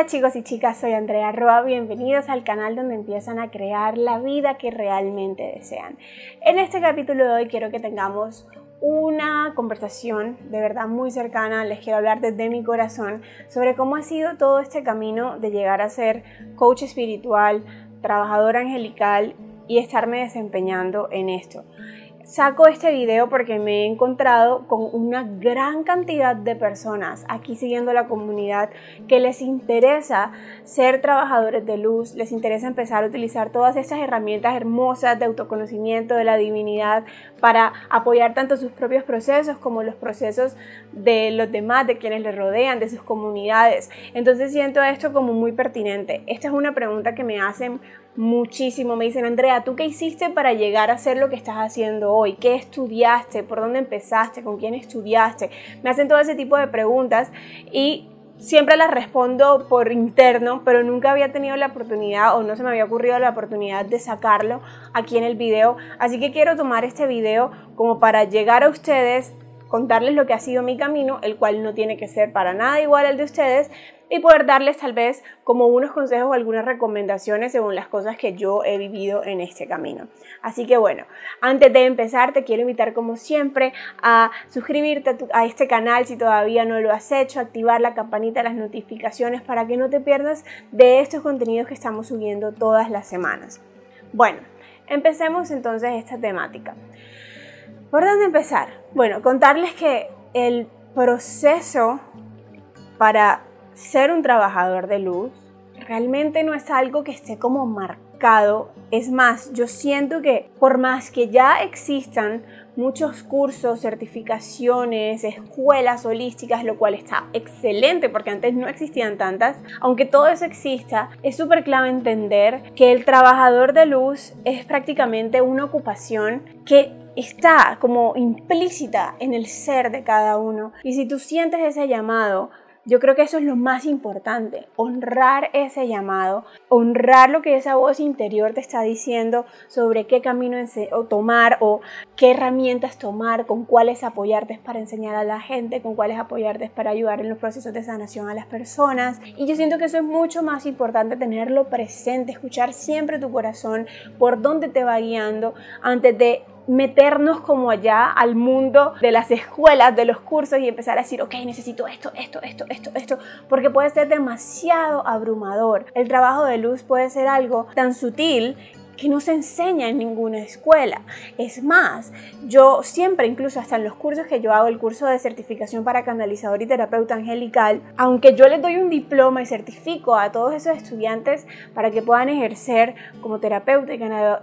Hola chicos y chicas, soy Andrea Roa, bienvenidos al canal donde empiezan a crear la vida que realmente desean. En este capítulo de hoy quiero que tengamos una conversación de verdad muy cercana, les quiero hablar desde mi corazón sobre cómo ha sido todo este camino de llegar a ser coach espiritual, trabajador angelical y estarme desempeñando en esto. Saco este video porque me he encontrado con una gran cantidad de personas aquí siguiendo la comunidad que les interesa ser trabajadores de luz, les interesa empezar a utilizar todas estas herramientas hermosas de autoconocimiento de la divinidad para apoyar tanto sus propios procesos como los procesos de los demás, de quienes les rodean, de sus comunidades. Entonces siento esto como muy pertinente. Esta es una pregunta que me hacen muchísimo. Me dicen, Andrea, ¿tú qué hiciste para llegar a hacer lo que estás haciendo hoy? ¿Qué estudiaste? ¿Por dónde empezaste? ¿Con quién estudiaste? Me hacen todo ese tipo de preguntas y siempre las respondo por interno, pero nunca había tenido la oportunidad o no se me había ocurrido la oportunidad de sacarlo aquí en el video. Así que quiero tomar este video como para llegar a ustedes contarles lo que ha sido mi camino, el cual no tiene que ser para nada igual al de ustedes, y poder darles tal vez como unos consejos o algunas recomendaciones según las cosas que yo he vivido en este camino. Así que bueno, antes de empezar te quiero invitar como siempre a suscribirte a, este canal si todavía no lo has hecho, activar la campanita de las notificaciones para que no te pierdas de estos contenidos que estamos subiendo todas las semanas. Bueno, empecemos entonces esta temática. ¿Por dónde empezar? Bueno, contarles que el proceso para ser un trabajador de luz realmente no es algo que esté como marcado. Es más, yo siento que por más que ya existan muchos cursos, certificaciones, escuelas holísticas, lo cual está excelente porque antes no existían tantas, aunque todo eso exista, es súper clave entender que el trabajador de luz es prácticamente una ocupación que está como implícita en el ser de cada uno. Y si tú sientes ese llamado, yo creo que eso es lo más importante, honrar ese llamado, honrar lo que esa voz interior te está diciendo sobre qué camino tomar o qué herramientas tomar, con cuáles apoyarte para enseñar a la gente, con cuáles apoyarte para ayudar en los procesos de sanación a las personas. Y yo siento que eso es mucho más importante tenerlo presente, escuchar siempre tu corazón, por dónde te va guiando antes de meternos como allá al mundo de las escuelas, de los cursos y empezar a decir, ok, necesito esto, esto, esto, esto, esto, porque puede ser demasiado abrumador. El trabajo de luz puede ser algo tan sutil que no se enseña en ninguna escuela. Es más, yo siempre, incluso hasta en los cursos que yo hago, el curso de certificación para canalizador y terapeuta angelical, aunque yo les doy un diploma y certifico a todos esos estudiantes para que puedan ejercer como terapeuta y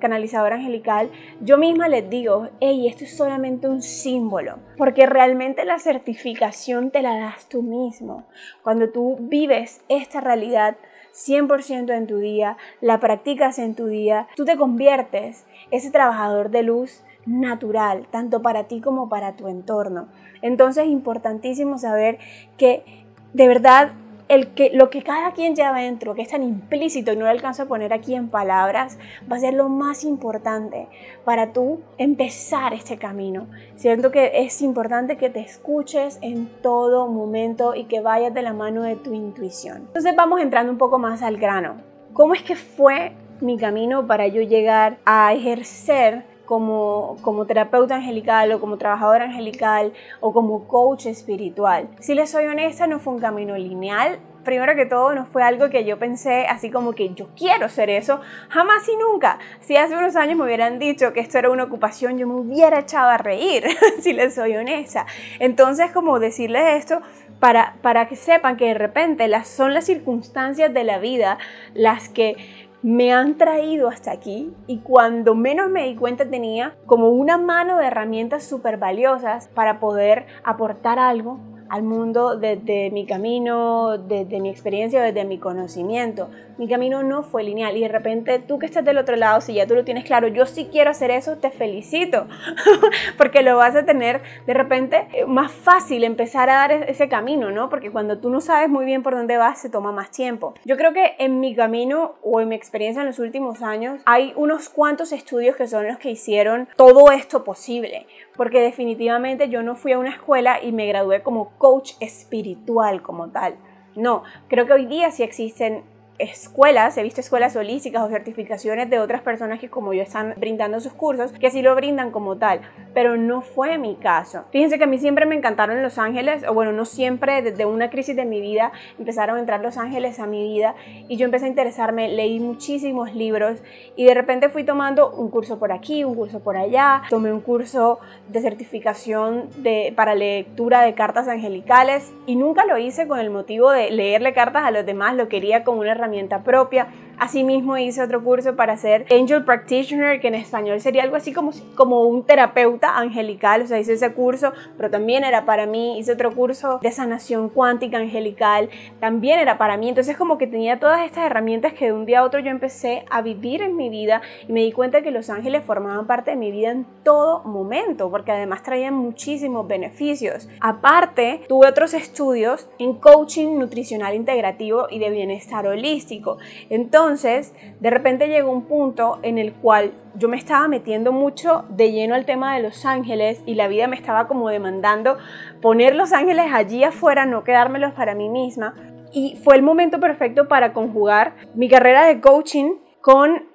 canalizador angelical, yo misma les digo, hey, esto es solamente un símbolo, porque realmente la certificación te la das tú mismo. Cuando tú vives esta realidad, 100% en tu día, la practicas en tu día, tú te conviertes ese trabajador de luz natural, tanto para ti como para tu entorno. Entonces es importantísimo saber que de verdad el que, lo que cada quien lleva dentro, que es tan implícito y no lo alcanzo a poner aquí en palabras, va a ser lo más importante para tú empezar este camino. Siento que es importante que te escuches en todo momento y que vayas de la mano de tu intuición. Entonces vamos entrando un poco más al grano. ¿Cómo es que fue mi camino para yo llegar a ejercer como, como terapeuta angelical o como trabajadora angelical o como coach espiritual. Si les soy honesta, no fue un camino lineal, primero que todo no fue algo que yo pensé así como que yo quiero ser eso, jamás y nunca. Si hace unos años me hubieran dicho que esto era una ocupación, yo me hubiera echado a reír, si les soy honesta. Entonces, como decirles esto para, para que sepan que de repente las, son las circunstancias de la vida las que me han traído hasta aquí y cuando menos me di cuenta tenía como una mano de herramientas súper valiosas para poder aportar algo al mundo desde mi camino, desde mi experiencia, desde mi conocimiento. Mi camino no fue lineal y de repente tú que estás del otro lado, si ya tú lo tienes claro, yo sí quiero hacer eso, te felicito, porque lo vas a tener de repente eh, más fácil empezar a dar e-, ese camino, ¿no? Porque cuando tú no sabes muy bien por dónde vas, se toma más tiempo. Yo creo que en mi camino o en mi experiencia en los últimos años hay unos cuantos estudios que son los que hicieron todo esto posible, porque definitivamente yo no fui a una escuela y me gradué como coach espiritual como tal. No, creo que hoy día sí existen escuelas, he visto escuelas holísticas o certificaciones de otras personas que como yo están brindando sus cursos, que sí lo brindan como tal, pero no fue mi caso. Fíjense que a mí siempre me encantaron Los Ángeles, o bueno, no siempre, desde una crisis de mi vida empezaron a entrar Los Ángeles a mi vida y yo empecé a interesarme, leí muchísimos libros y de repente fui tomando un curso por aquí, un curso por allá, tomé un curso de certificación de, para lectura de cartas angelicales y nunca lo hice con el motivo de leerle cartas a los demás, lo quería como una herramienta propia. Asimismo hice otro curso para ser Angel Practitioner, que en español sería algo así como, como un terapeuta angelical, o sea, hice ese curso, pero también era para mí, hice otro curso de sanación cuántica angelical, también era para mí, entonces como que tenía todas estas herramientas que de un día a otro yo empecé a vivir en mi vida y me di cuenta que los ángeles formaban parte de mi vida en todo momento, porque además traían muchísimos beneficios. Aparte, tuve otros estudios en coaching nutricional integrativo y de bienestar holístico. Entonces, de repente llegó un punto en el cual yo me estaba metiendo mucho de lleno al tema de los ángeles y la vida me estaba como demandando poner los ángeles allí afuera, no quedármelos para mí misma. Y fue el momento perfecto para conjugar mi carrera de coaching con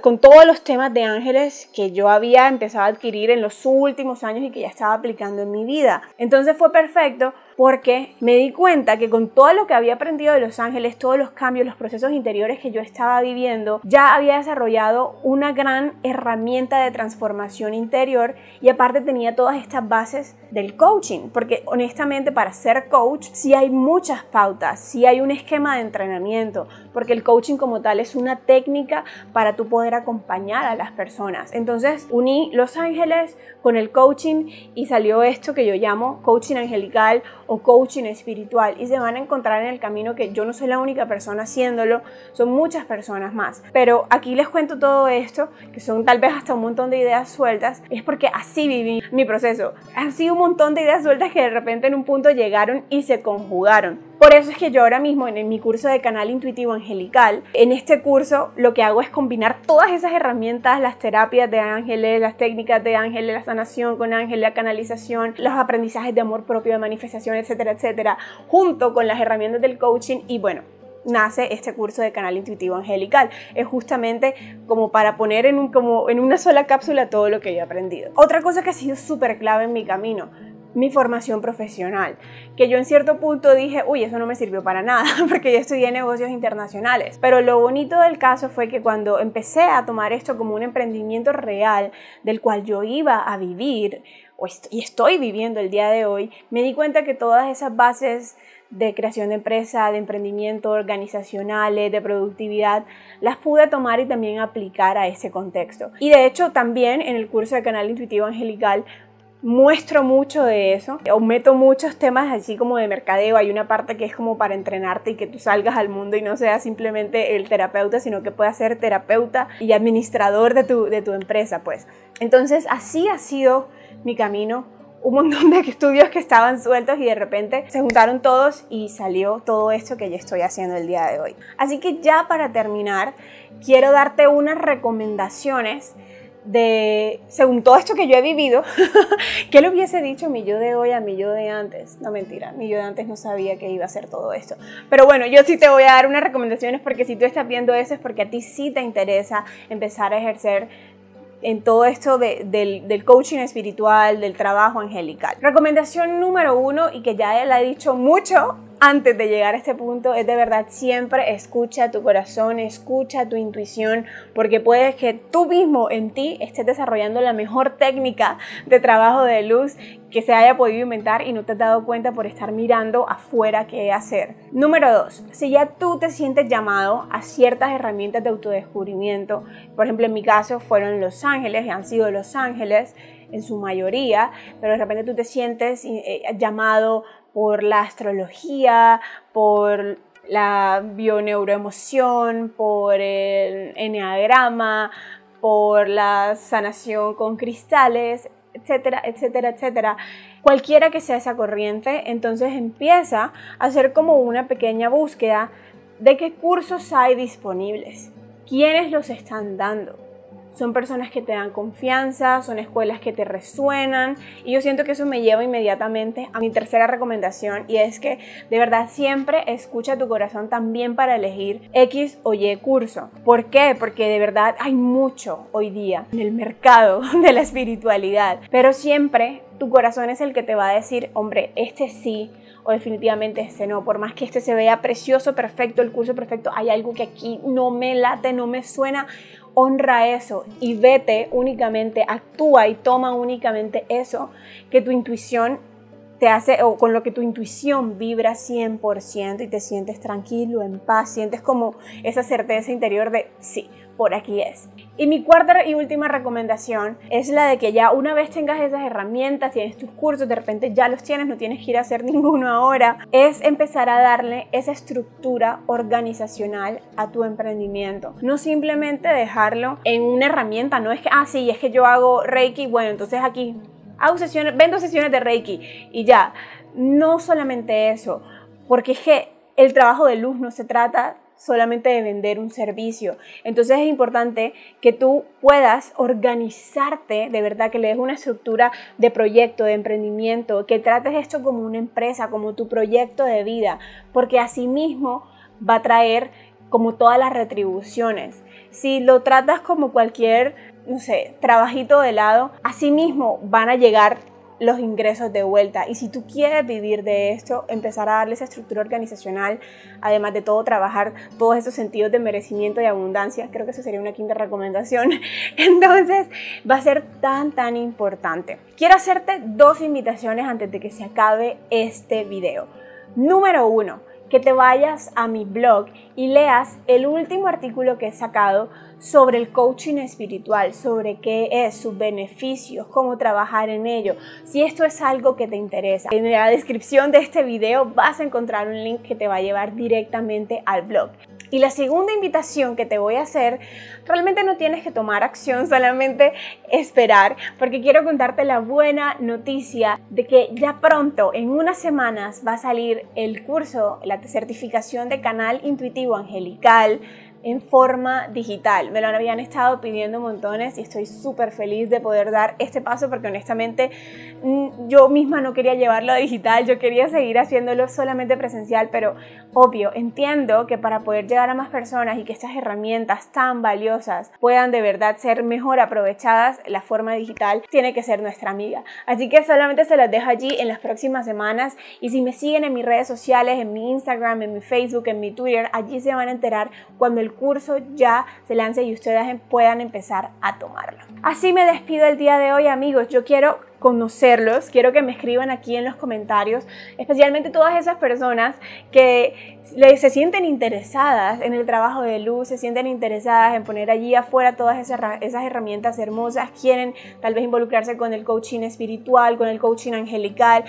con todos los temas de ángeles que yo había empezado a adquirir en los últimos años y que ya estaba aplicando en mi vida. Entonces fue perfecto porque me di cuenta que con todo lo que había aprendido de los ángeles, todos los cambios, los procesos interiores que yo estaba viviendo, ya había desarrollado una gran herramienta de transformación interior y aparte tenía todas estas bases del coaching, porque honestamente para ser coach sí hay muchas pautas, sí hay un esquema de entrenamiento, porque el coaching como tal es una técnica para tú poder acompañar a las personas. Entonces uní Los Ángeles con el coaching y salió esto que yo llamo coaching angelical o coaching espiritual y se van a encontrar en el camino que yo no soy la única persona haciéndolo, son muchas personas más. Pero aquí les cuento todo esto, que son tal vez hasta un montón de ideas sueltas, es porque así viví mi proceso. Han sido un montón de ideas sueltas que de repente en un punto llegaron y se conjugaron. Por eso es que yo ahora mismo en mi curso de canal intuitivo angelical, en este curso lo que hago es combinar todas esas herramientas, las terapias de ángeles, las técnicas de ángeles, la sanación con ángeles, la canalización, los aprendizajes de amor propio, de manifestación, etcétera, etcétera, junto con las herramientas del coaching y bueno, nace este curso de canal intuitivo angelical. Es justamente como para poner en, una sola cápsula todo lo que yo he aprendido. Otra cosa que ha sido súper clave en mi camino, mi formación profesional, que yo en cierto punto dije, uy, eso no me sirvió para nada, porque yo estudié negocios internacionales. Pero lo bonito del caso fue que cuando empecé a tomar esto como un emprendimiento real, del cual yo iba a vivir, y estoy viviendo el día de hoy, me di cuenta que todas esas bases de creación de empresa, de emprendimiento organizacionales, de productividad, las pude tomar y también aplicar a ese contexto. Y de hecho también en el curso de Canal Intuitivo Angelical muestro mucho de eso, o meto muchos temas así como de mercadeo, hay una parte que es como para entrenarte y que tú salgas al mundo y no seas simplemente el terapeuta, sino que puedas ser terapeuta y administrador de tu, de tu empresa, pues. Entonces así ha sido mi camino, un montón de estudios que estaban sueltos y de repente se juntaron todos y salió todo esto que yo estoy haciendo el día de hoy. Así que ya para terminar, quiero darte unas recomendaciones de, según todo esto que yo he vivido, ¿qué le hubiese dicho mi yo de hoy a mi yo de antes? No mentira, mi yo de antes no sabía que iba a hacer todo esto. Pero bueno, yo sí te voy a dar unas recomendaciones porque si tú estás viendo eso es porque a ti sí te interesa empezar a ejercer en todo esto del, del, coaching espiritual, del trabajo angelical. Recomendación número uno, y que ya él ha dicho mucho antes de llegar a este punto es de verdad siempre escucha tu corazón, escucha tu intuición, porque puedes que tú mismo en ti estés desarrollando la mejor técnica de trabajo de luz que se haya podido inventar y no te has dado cuenta por estar mirando afuera qué hacer. Número dos, si ya tú te sientes llamado a ciertas herramientas de autodescubrimiento, por ejemplo en mi caso fueron Los Ángeles, y han sido Los Ángeles, en su mayoría, pero de repente tú te sientes eh, llamado por la astrología, por la bioneuroemoción, por el enneagrama, por la sanación con cristales, etcétera, etcétera, etcétera. Cualquiera que sea esa corriente, entonces empieza a hacer como una pequeña búsqueda de qué cursos hay disponibles, quiénes los están dando, son personas que te dan confianza, son escuelas que te resuenan y yo siento que eso me lleva inmediatamente a mi tercera recomendación y es que de verdad siempre escucha tu corazón también para elegir X o Y curso. ¿Por qué? Porque de verdad hay mucho hoy día en el mercado de la espiritualidad, pero siempre tu corazón es el que te va a decir, hombre, este sí, o definitivamente este no. Por más que este se vea precioso, perfecto, el curso perfecto, hay algo que aquí no me late, no me suena. Honra eso y vete únicamente, actúa y toma únicamente eso que tu intuición te hace, o con lo que tu intuición vibra 100% y te sientes tranquilo, en paz, sientes como esa certeza interior de sí, por aquí es. Y mi cuarta y última recomendación es la de que ya una vez tengas esas herramientas, tienes tus cursos, de repente ya los tienes, no tienes que ir a hacer ninguno ahora, es empezar a darle esa estructura organizacional a tu emprendimiento. No simplemente dejarlo en una herramienta, no es que, ah, sí, es que yo hago Reiki, bueno, entonces aquí hago sesiones, vendo sesiones de Reiki y ya. No solamente eso, porque es que el trabajo de luz no se trata solamente de vender un servicio. Entonces es importante que tú puedas organizarte, de verdad, que le des una estructura de proyecto, de emprendimiento, que trates esto como una empresa, como tu proyecto de vida, porque asimismo va a traer como todas las retribuciones. Si lo tratas como cualquier, no sé, trabajito de lado, asimismo van a llegar los ingresos de vuelta. Y si tú quieres vivir de esto, empezar a darle esa estructura organizacional, además de todo, trabajar todos esos sentidos de merecimiento y abundancia, creo que eso sería una quinta recomendación. Entonces, va a ser tan, tan importante. Quiero hacerte dos invitaciones antes de que se acabe este video. Número uno, que te vayas a mi blog y leas el último artículo que he sacado sobre el coaching espiritual, sobre qué es, sus beneficios, cómo trabajar en ello. Si esto es algo que te interesa, en la descripción de este video vas a encontrar un link que te va a llevar directamente al blog. Y la segunda invitación que te voy a hacer, realmente no tienes que tomar acción, solamente esperar, porque quiero contarte la buena noticia de que ya pronto, en unas semanas, va a salir el curso, la certificación de canal intuitivo angelical en forma digital. Me lo habían estado pidiendo montones y estoy súper feliz de poder dar este paso porque honestamente mm, yo misma no quería llevarlo a digital, yo quería seguir haciéndolo solamente presencial, pero obvio, entiendo que para poder llegar a más personas y que estas herramientas tan valiosas puedan de verdad ser mejor aprovechadas, la forma digital tiene que ser nuestra amiga. Así que solamente se las dejo allí en las próximas semanas y si me siguen en mis redes sociales, en mi Instagram, en mi Facebook, en mi Twitter, allí se van a enterar cuando el curso ya se lance y ustedes em, puedan empezar a tomarlo. Así me despido el día de hoy amigos. Yo quiero conocerlos, quiero que me escriban aquí en los comentarios, especialmente todas esas personas que se sienten interesadas en el trabajo de luz, se sienten interesadas en poner allí afuera todas esas, esas herramientas hermosas, quieren tal vez involucrarse con el coaching espiritual, con el coaching angelical,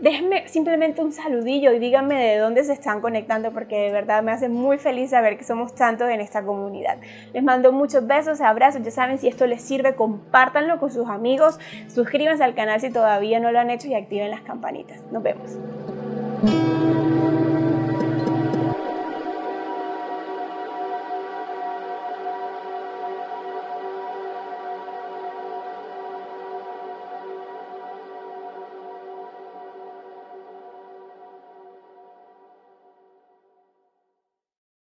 déjenme simplemente un saludillo y díganme de dónde se están conectando porque de verdad me hace muy feliz saber que somos tantos en esta comunidad. Les mando muchos besos, abrazos, ya saben si esto les sirve, compártanlo con sus amigos, suscríbanse al canal si todavía no lo han hecho y activen las campanitas. Nos vemos.